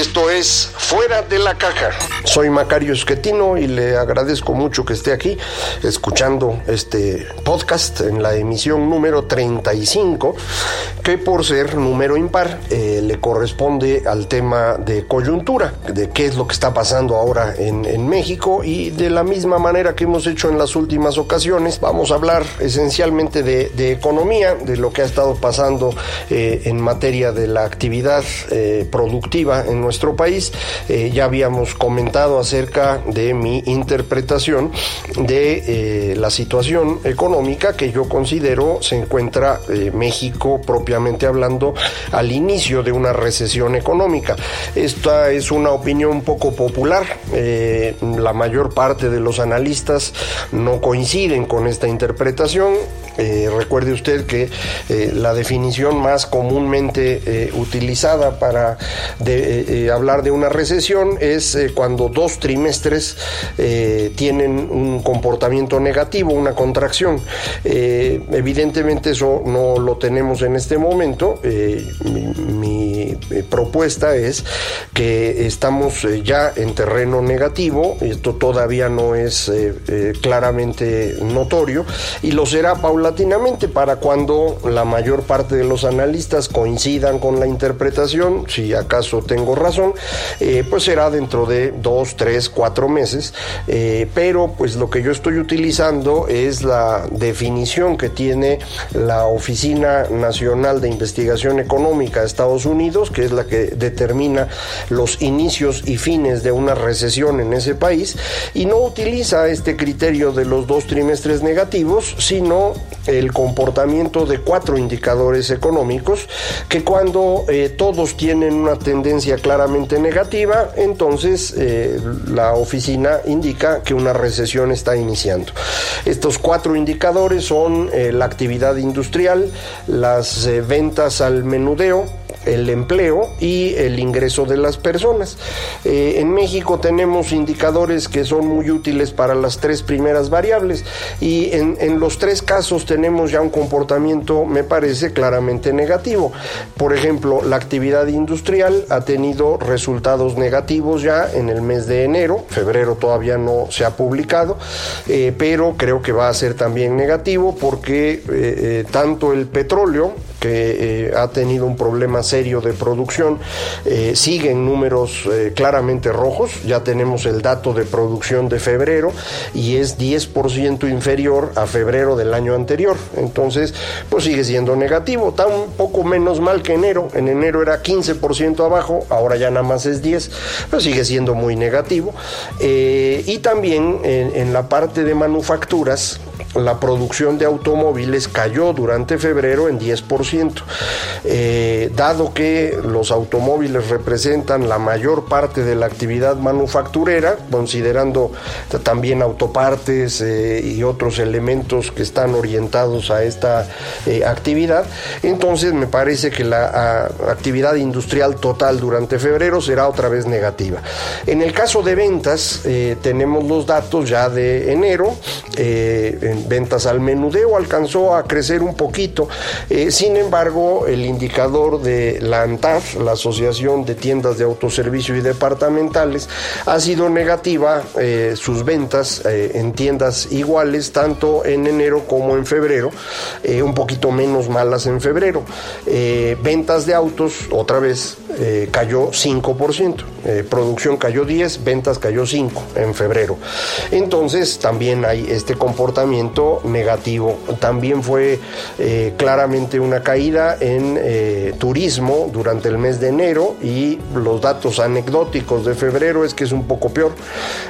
esto es Fuera de la Caja. Soy Macario Esquetino y le agradezco mucho que esté aquí escuchando este podcast en la emisión número 35, que por ser número impar eh, le corresponde al tema de coyuntura, de qué es lo que está pasando ahora en, México y de la misma manera que hemos hecho en las últimas ocasiones, vamos a hablar esencialmente de, de economía, de lo que ha estado pasando eh, en materia de la actividad. Eh, productiva en nuestro país. Eh, ya habíamos comentado acerca de mi interpretación de eh, la situación económica que yo considero se encuentra eh, México propiamente hablando al inicio de una recesión económica. Esta es una opinión poco popular. la mayor parte de los analistas no coinciden con esta interpretación. recuerde usted que la definición más comúnmente utilizada para eh, eh, hablar de una recesión es eh, cuando dos trimestres tienen un comportamiento negativo, una contracción. evidentemente eso no lo tenemos en este momento. mi, propuesta es que estamos ya en terreno negativo, esto todavía no es claramente notorio y lo será paulatinamente para cuando la mayor parte de los analistas coincidan con la interpretación, si acaso tengo razón, eh, pues será dentro de dos, tres, cuatro meses, eh, pero pues lo que yo estoy utilizando es la definición que tiene la Oficina Nacional de Investigación Económica de Estados Unidos, que es la que determina los inicios y fines de una recesión en ese país, y no utiliza este criterio de los dos trimestres negativos, sino el comportamiento de cuatro indicadores económicos que cuando eh, todos tienen una tendencia claramente negativa, entonces eh, la oficina indica que una recesión está iniciando. Estos cuatro indicadores son eh, la actividad industrial, las eh, ventas al menudeo, el empleo y el ingreso de las personas. En México tenemos indicadores que son muy útiles para las tres primeras variables y en, los tres casos tenemos ya un comportamiento, me parece, claramente negativo. Por ejemplo, la actividad industrial ha tenido resultados negativos ya en el mes de enero, febrero todavía no se ha publicado, eh, pero creo que va a ser también negativo porque eh, eh tanto el petróleo, que eh, ha tenido un problema serio de producción, eh, sigue en números eh, claramente rojos, ya tenemos el dato de producción de febrero y es 10% inferior a febrero del año anterior, entonces pues sigue siendo negativo, está un poco menos mal que enero, en enero era 15% abajo, ahora ya nada más es 10, pero sigue siendo muy negativo, y también en la parte de manufacturas, la producción de automóviles cayó durante febrero en 10%. Eh, dado que los automóviles representan la mayor parte de la actividad manufacturera, considerando también autopartes eh, y otros elementos que están orientados a esta eh, actividad, entonces me parece que la actividad industrial total durante febrero será otra vez negativa. En el caso de ventas, tenemos los datos ya de enero, en ventas al menudeo alcanzó a crecer un poquito. Eh, sin embargo, el indicador de la ANTAF, la Asociación de Tiendas de Autoservicio y Departamentales, ha sido negativa eh, sus ventas eh, en tiendas iguales, tanto en enero como en febrero, un poquito menos malas en febrero. ventas de autos, otra vez, eh, cayó 5%, eh, producción cayó 10, ventas cayó 5 en febrero. Entonces también hay este comportamiento negativo. También fue eh, claramente una caída en turismo durante el mes de enero y los datos anecdóticos de febrero es que es un poco peor.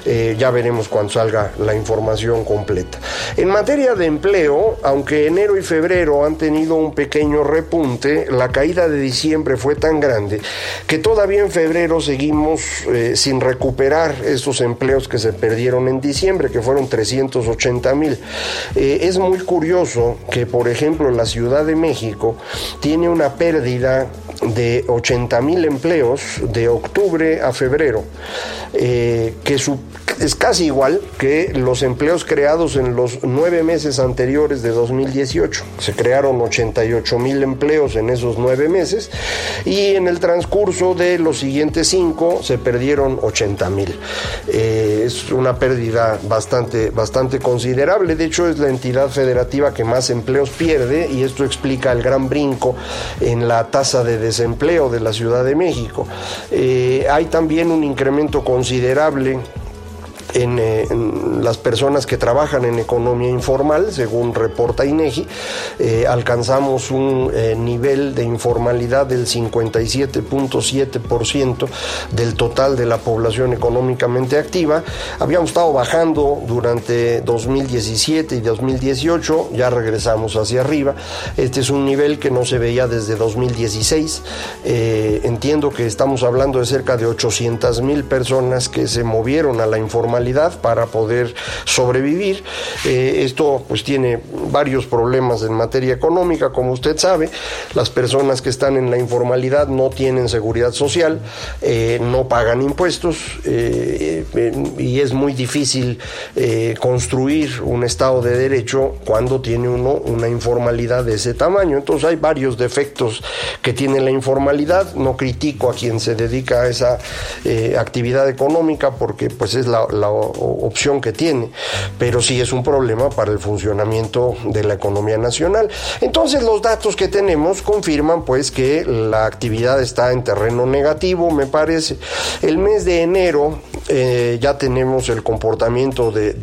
ya veremos cuando salga la información completa. En materia de empleo, aunque enero y febrero han tenido un pequeño repunte, la caída de diciembre fue tan grande que todavía en febrero seguimos eh, sin recuperar esos empleos que se perdieron en diciembre, que fueron 380 mil. Eh, es muy curioso que, por ejemplo, la Ciudad de México tiene una pérdida de 80 mil empleos de octubre a febrero, eh, que su es casi igual que los empleos creados en los nueve meses anteriores de 2018. Se crearon 88 mil empleos en esos nueve meses y en el transcurso de los siguientes cinco se perdieron 80 mil. Eh, es una pérdida bastante, bastante considerable. De hecho, es la entidad federativa que más empleos pierde y esto explica el gran brinco en la tasa de desempleo de la Ciudad de México. Eh, hay también un incremento considerable eh, en, las personas que trabajan en economía informal, según reporta INEGI, eh, alcanzamos un eh, nivel de informalidad del 57.7% del total de la población económicamente activa. Habíamos estado bajando durante 2017 y 2018, ya regresamos hacia arriba. Este es un nivel que no se veía desde 2016. entiendo que estamos hablando de cerca de 800 mil personas que se movieron a la informalidad para poder sobrevivir. Eh, esto pues tiene varios problemas en materia económica, como usted sabe. Las personas que están en la informalidad no tienen seguridad social, eh, no pagan impuestos eh, y es muy difícil construir un Estado de Derecho cuando tiene uno una informalidad de ese tamaño. Entonces hay varios defectos que tiene la informalidad. No critico a quien se dedica a esa actividad económica porque pues es la opción que tiene, pero sí es un problema para el funcionamiento de la economía nacional. Entonces los datos que tenemos confirman pues que la actividad está en terreno negativo, me parece. El mes de enero eh, ya tenemos el comportamiento del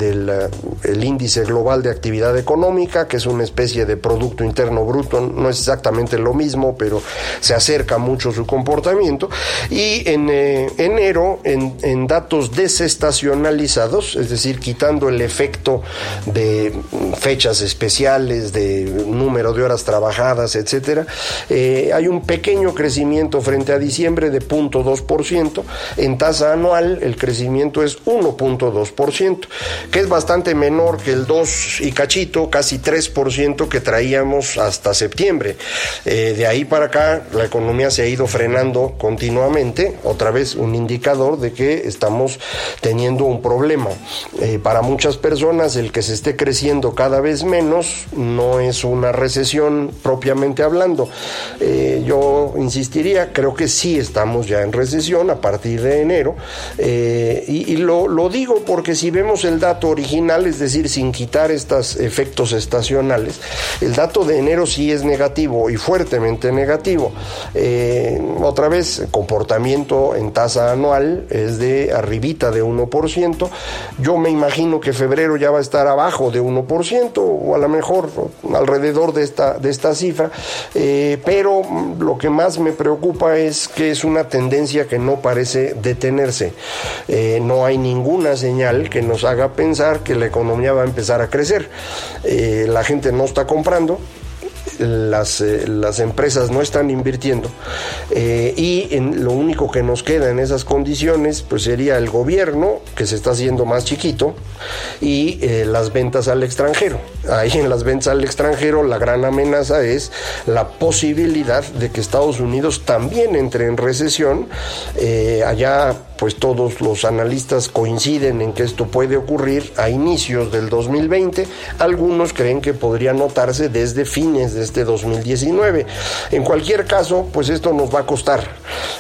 el índice global de actividad económica, que es una especie de Producto Interno Bruto, no es exactamente lo mismo, pero se acerca mucho su comportamiento. Y en eh, enero, en, en datos desestacionalizados, es decir, quitando el efecto de fechas especiales, de número de horas trabajadas, etcétera, eh, hay un pequeño crecimiento frente a diciembre de 0.2%. En tasa anual, el crecimiento es 1.2%, que es bastante menor que el 2 y cachito, casi 3% que traíamos hasta septiembre. Eh, de ahí para acá, la economía se ha ido frenando continuamente, otra vez un indicador de que estamos teniendo un problema eh, para muchas personas el que se esté creciendo cada vez menos no es una recesión propiamente hablando. Eh, yo insistiría, creo que sí estamos ya en recesión a partir de enero y, lo, lo, digo porque si vemos el dato original, es decir, sin quitar estos efectos estacionales, el dato de enero sí es negativo y fuertemente negativo. otra vez, comportamiento en tasa anual es de arribita de 1%, yo me imagino que febrero ya va a estar abajo de 1% o a lo mejor alrededor de esta, de esta cifra, eh, pero lo que más me preocupa es que es una tendencia que no parece detenerse. Eh, no hay ninguna señal que nos haga pensar que la economía va a empezar a crecer. Eh, la gente no está comprando las, eh, las empresas no están invirtiendo y lo único que nos queda en esas condiciones pues sería el gobierno que se está haciendo más chiquito y las ventas al extranjero. Ahí en las ventas al extranjero la gran amenaza es la posibilidad de que Estados Unidos también entre en recesión. allá pues todos los analistas coinciden en que esto puede ocurrir a inicios del 2020. Algunos creen que podría notarse desde fines de este 2019. En cualquier caso, pues esto nos va a costar.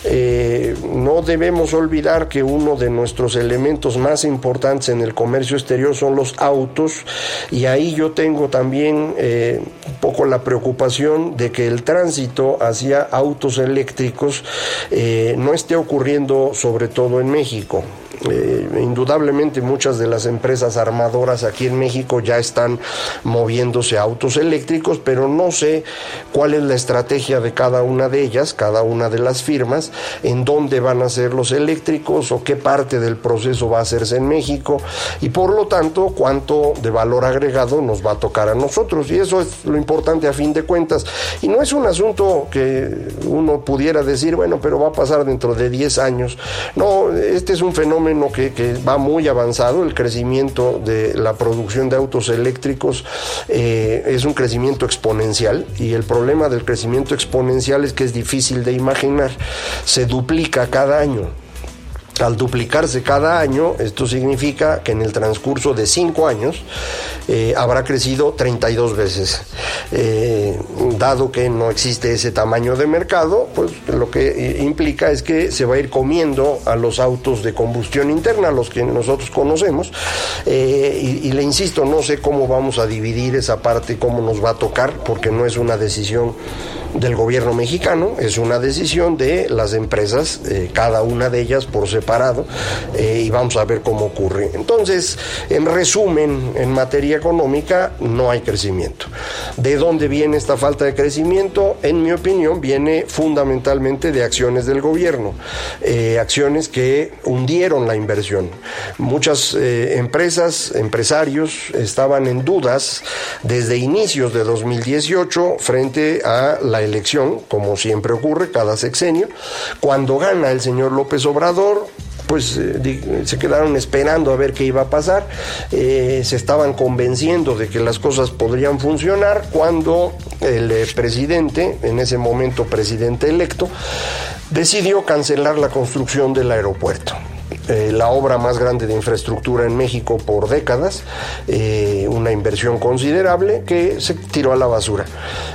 Eh, no debemos olvidar que uno de nuestros elementos más importantes en el comercio exterior son los autos y ahí yo tengo también eh, un poco la preocupación de que el tránsito hacia autos eléctricos eh, no esté ocurriendo sobre todo en México. Eh, indudablemente muchas de las empresas armadoras aquí en México ya están moviéndose autos eléctricos, pero no sé cuál es la estrategia de cada una de ellas, cada una de las firmas, en dónde van a ser los eléctricos o qué parte del proceso va a hacerse en México y por lo tanto cuánto de valor agregado nos va a tocar a nosotros. Y eso es lo importante a fin de cuentas. Y no es un asunto que uno pudiera decir, bueno, pero va a pasar dentro de 10 años. No, este es un fenómeno que, va muy avanzado, el crecimiento de la producción de autos eléctricos eh, es un crecimiento exponencial y el problema del crecimiento exponencial es que es difícil de imaginar, se duplica cada año. Al duplicarse cada año, esto significa que en el transcurso de cinco años eh, habrá crecido 32 veces. Eh, dado que no existe ese tamaño de mercado, pues lo que implica es que se va a ir comiendo a los autos de combustión interna, los que nosotros conocemos. Eh, y, y le insisto, no sé cómo vamos a dividir esa parte, cómo nos va a tocar, porque no es una decisión del gobierno mexicano, es una decisión de las empresas, eh, cada una de ellas por separado, eh, y vamos a ver cómo ocurre. Entonces, en resumen, en materia económica no hay crecimiento. ¿De dónde viene esta falta de crecimiento? En mi opinión, viene fundamentalmente de acciones del gobierno, eh, acciones que hundieron la inversión. Muchas empresas, empresarios estaban en dudas desde inicios de 2018 frente a la elección, como siempre ocurre cada sexenio. Cuando gana el señor López Obrador, pues eh, se quedaron esperando a ver qué iba a pasar, eh, se estaban convenciendo de que las cosas podrían funcionar cuando el eh, presidente, en ese momento presidente electo, decidió cancelar la construcción del aeropuerto. Eh, la obra más grande de infraestructura en México por décadas, eh, una inversión considerable que se tiró a la basura.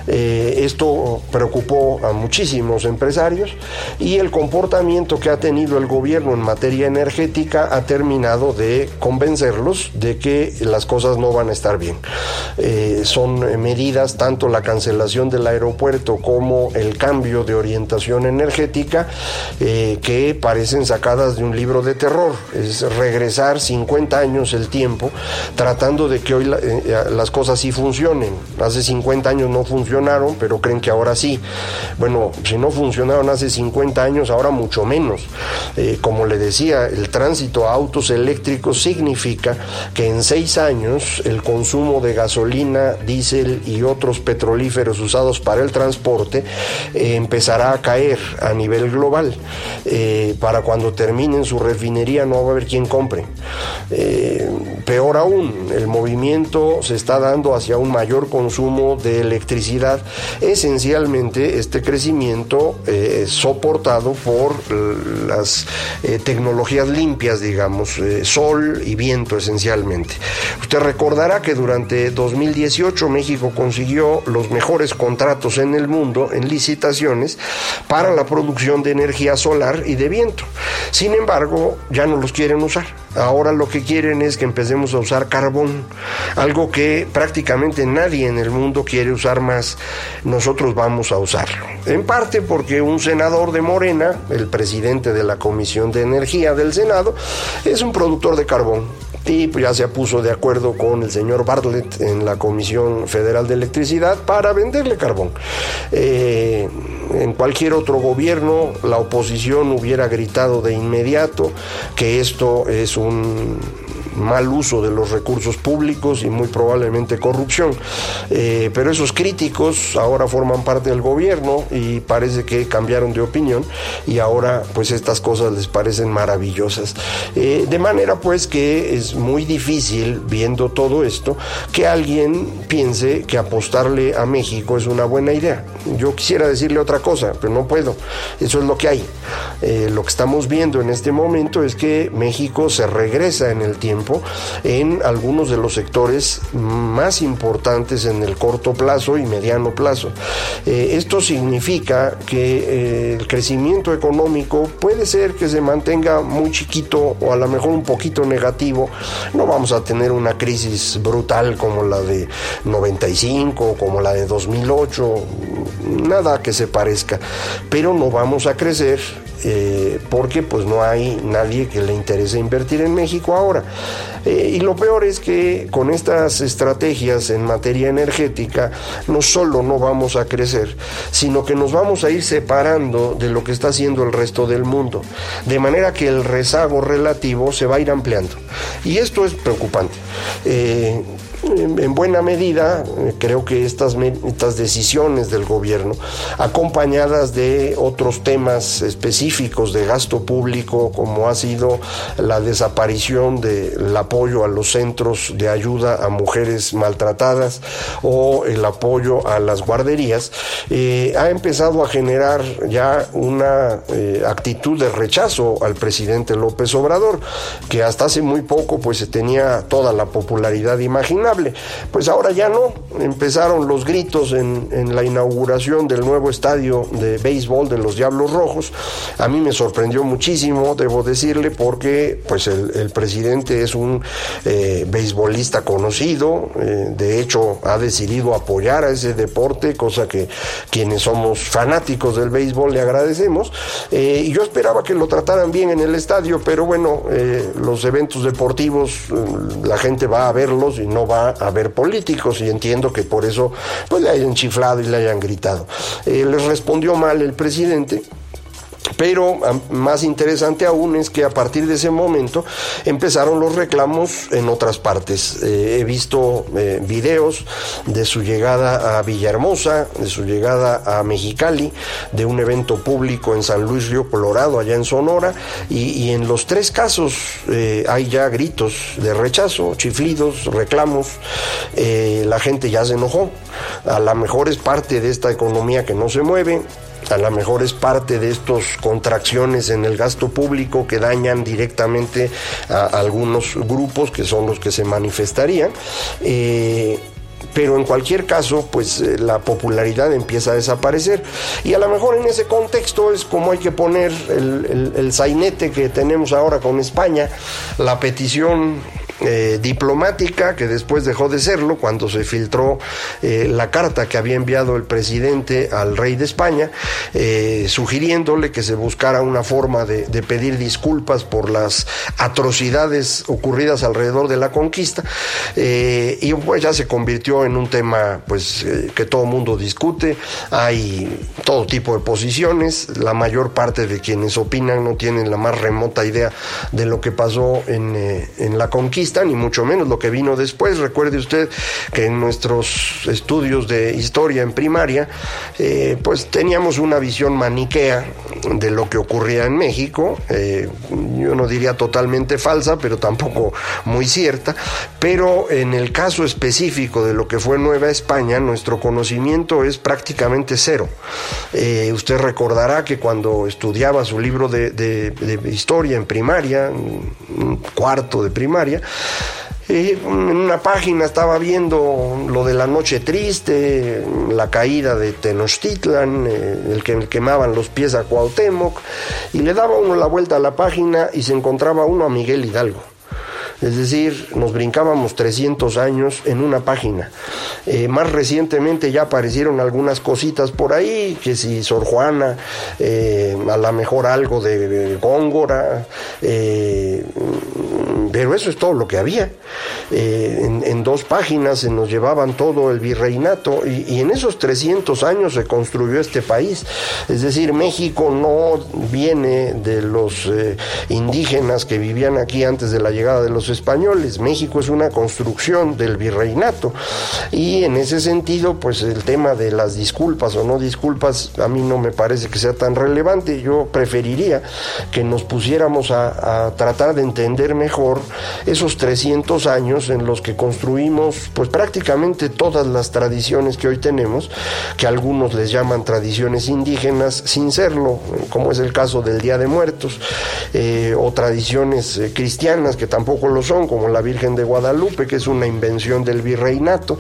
Eh, esto preocupó a muchísimos empresarios y el comportamiento que ha tenido el gobierno en materia energética ha terminado de convencerlos de que las cosas no van a estar bien. son medidas, tanto la cancelación del aeropuerto como el cambio de orientación energética, que parecen sacadas de un libro de terror, es regresar 50 años el tiempo tratando de que hoy eh, las cosas sí funcionen. Hace 50 años no funcionaron, pero creen que ahora sí. Bueno, si no funcionaron hace 50 años, ahora mucho menos. Eh, como le decía, el tránsito a autos eléctricos significa que en seis años el consumo de gasolina, diésel y otros petrolíferos usados para el transporte eh, empezará a caer a nivel global. para cuando terminen su no va a haber quien compre. Eh, peor aún, el movimiento se está dando hacia un mayor consumo de electricidad. Esencialmente, este crecimiento eh, es soportado por las eh, tecnologías limpias, digamos, sol y viento esencialmente. Usted recordará que durante 2018 México consiguió los mejores contratos en el mundo en licitaciones para la producción de energía solar y de viento. Sin embargo, ya no los quieren usar. Ahora lo que quieren es que empecemos a usar carbón, algo que prácticamente nadie en el mundo quiere usar más. Nosotros vamos a usarlo. En parte porque un senador de Morena, el presidente de la Comisión de Energía del Senado, es un productor de carbón y ya se puso de acuerdo con el señor Bartlett en la Comisión Federal de Electricidad para venderle carbón. Eh, en cualquier otro gobierno la oposición hubiera gritado de inmediato que esto es un mal uso de los recursos públicos y muy probablemente corrupción. Eh, pero esos críticos ahora forman parte del gobierno y parece que cambiaron de opinión y ahora pues estas cosas les parecen maravillosas. Eh, de manera pues que es muy difícil viendo todo esto que alguien piense que apostarle a México es una buena idea. Yo quisiera decirle otra cosa, pero no puedo. Eso es lo que hay. Eh, lo que estamos viendo en este momento es que México se regresa en el tiempo en algunos de los sectores más importantes en el corto plazo y mediano plazo. Eh, esto significa que eh, el crecimiento económico puede ser que se mantenga muy chiquito o a lo mejor un poquito negativo. No vamos a tener una crisis brutal como la de 95, como la de 2008, nada que se parezca, pero no vamos a crecer eh, porque pues no hay nadie que le interese invertir en México ahora. Eh, y lo peor es que con estas estrategias en materia energética no solo no vamos a crecer, sino que nos vamos a ir separando de lo que está haciendo el resto del mundo, de manera que el rezago relativo se va a ir ampliando. Y esto es preocupante. Eh, en buena medida, eh, creo que estas, estas decisiones del gobierno, acompañadas de otros temas específicos de gasto público, como ha sido la desaparición del apoyo a los centros de ayuda a mujeres maltratadas o el apoyo a las guarderías, eh, ha empezado a generar ya una eh, actitud de rechazo al presidente López Obrador, que hasta hace muy poco pues tenía toda la popularidad imaginable pues ahora ya no. Empezaron los gritos en, la inauguración del nuevo estadio de béisbol de los Diablos Rojos. A mí me sorprendió muchísimo, debo decirle, porque pues el, presidente es un eh, beisbolista conocido. Eh, de hecho, ha decidido apoyar a ese deporte, cosa que quienes somos fanáticos del béisbol le agradecemos. Eh, y yo esperaba que lo trataran bien en el estadio, pero bueno, los eventos deportivos, la gente va a verlos y no va a haber políticos y entiendo que por eso pues le hayan chiflado y le hayan gritado. Eh, les respondió mal el presidente pero más interesante aún es que a partir de ese momento empezaron los reclamos en otras partes. Eh, he visto eh, videos de su llegada a Villahermosa, de su llegada a Mexicali, de un evento público en San Luis Río Colorado, allá en Sonora, y, en los tres casos eh, hay ya gritos de rechazo, chiflidos, reclamos, la gente ya se enojó. A lo mejor es parte de esta economía que no se mueve, a lo mejor es parte de estas contracciones en el gasto público que dañan directamente a algunos grupos que son los que se manifestarían. Eh, pero en cualquier caso, pues eh, la popularidad empieza a desaparecer. Y a lo mejor en ese contexto es como hay que poner el, el sainete que tenemos ahora con España, la petición eh, diplomática, que después dejó de serlo cuando se filtró eh, la carta que había enviado el presidente al rey de España, eh, sugiriéndole que se buscara una forma de, pedir disculpas por las atrocidades ocurridas alrededor de la conquista, y pues ya se convirtió en un tema pues que todo mundo discute, hay todo tipo de posiciones, la mayor parte de quienes opinan no tienen la más remota idea de lo que pasó en, en la conquista, ni mucho menos lo que vino después. Recuerde usted que en nuestros estudios de historia en primaria, eh, pues teníamos una visión maniquea de lo que ocurría en México. Eh, yo no diría totalmente falsa, pero tampoco muy cierta. Pero en el caso específico de lo que fue Nueva España, nuestro conocimiento es prácticamente cero. Eh, usted recordará que cuando estudiaba su libro de, de historia en primaria, un cuarto de primaria, en una página estaba viendo lo de la noche triste, la caída de Tenochtitlan, eh, el que quemaban los pies a Cuauhtémoc, y le daba uno la vuelta a la página y se encontraba uno a Miguel Hidalgo. Es decir, nos brincábamos 300 años en una página. Eh, más recientemente ya aparecieron algunas cositas por ahí, que si Sor Juana, eh, a lo mejor algo de, Góngora, eh, pero eso es todo lo que había. En, dos páginas se nos llevaban todo el virreinato y, y, en esos 300 años se construyó este país. Es decir, México no viene de los indígenas que vivían aquí antes de la llegada de los españoles. México es una construcción del virreinato y en ese sentido, pues el tema de las disculpas o no disculpas a mí no me parece que sea tan relevante. Yo preferiría que nos pusiéramos a, a tratar de entender mejor esos 300 años en los que construimos pues prácticamente todas las tradiciones que hoy tenemos, que algunos les llaman tradiciones indígenas sin serlo, como es el caso del Día de Muertos, eh, o tradiciones eh, cristianas que tampoco lo son, como la Virgen de Guadalupe, que es una invención del virreinato.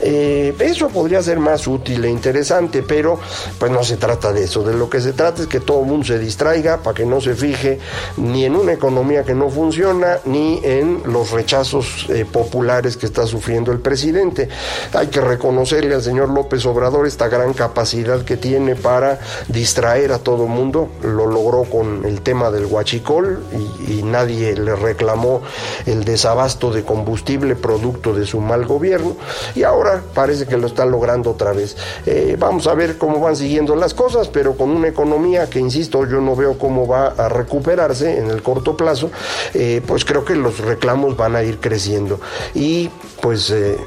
Eh, eso podría ser más útil e interesante, pero pues no se trata de eso. De lo que se trata es que todo el mundo se distraiga para que no se fije ni en una economía que no funciona, ni en los rechazos populares que está sufriendo el presidente. Hay que reconocerle al señor López Obrador esta gran capacidad que tiene para distraer a todo el mundo. Lo logró con el tema del huachicol y, nadie le reclamó el desabasto de combustible producto de su mal gobierno. Y ahora parece que lo está logrando otra vez. Eh, vamos a ver cómo van siguiendo las cosas, pero con una economía que, insisto, yo no veo cómo va a recuperarse en el corto plazo, eh, pues creo que los reclamos van a ir creciendo. Y pues... Eh,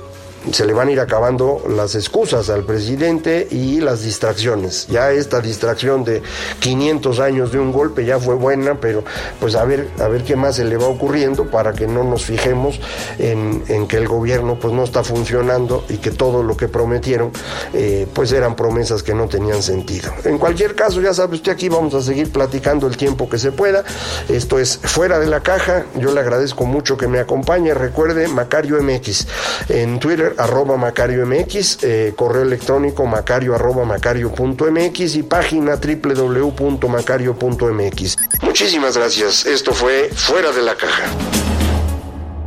se le van a ir acabando las excusas al presidente y las distracciones. Ya esta distracción de 500 años de un golpe ya fue buena, pero pues a ver, a ver qué más se le va ocurriendo para que no nos fijemos en, que el gobierno pues no está funcionando y que todo lo que prometieron eh, pues eran promesas que no tenían sentido. En cualquier caso, ya sabe usted aquí vamos a seguir platicando el tiempo que se pueda. Esto es fuera de la caja. Yo le agradezco mucho que me acompañe. Recuerde Macario MX en Twitter arroba Macario MX, eh, correo electrónico macario arroba macario.mx y página www.macario.mx. Muchísimas gracias. Esto fue Fuera de la Caja.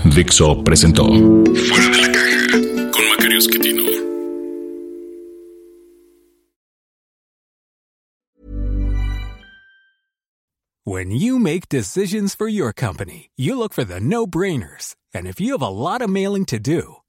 Dixo presentó Fuera de la Caja con Macario Esquetino. When you make decisions for your company, you look for the no-brainers. And if you have a lot of mailing to do,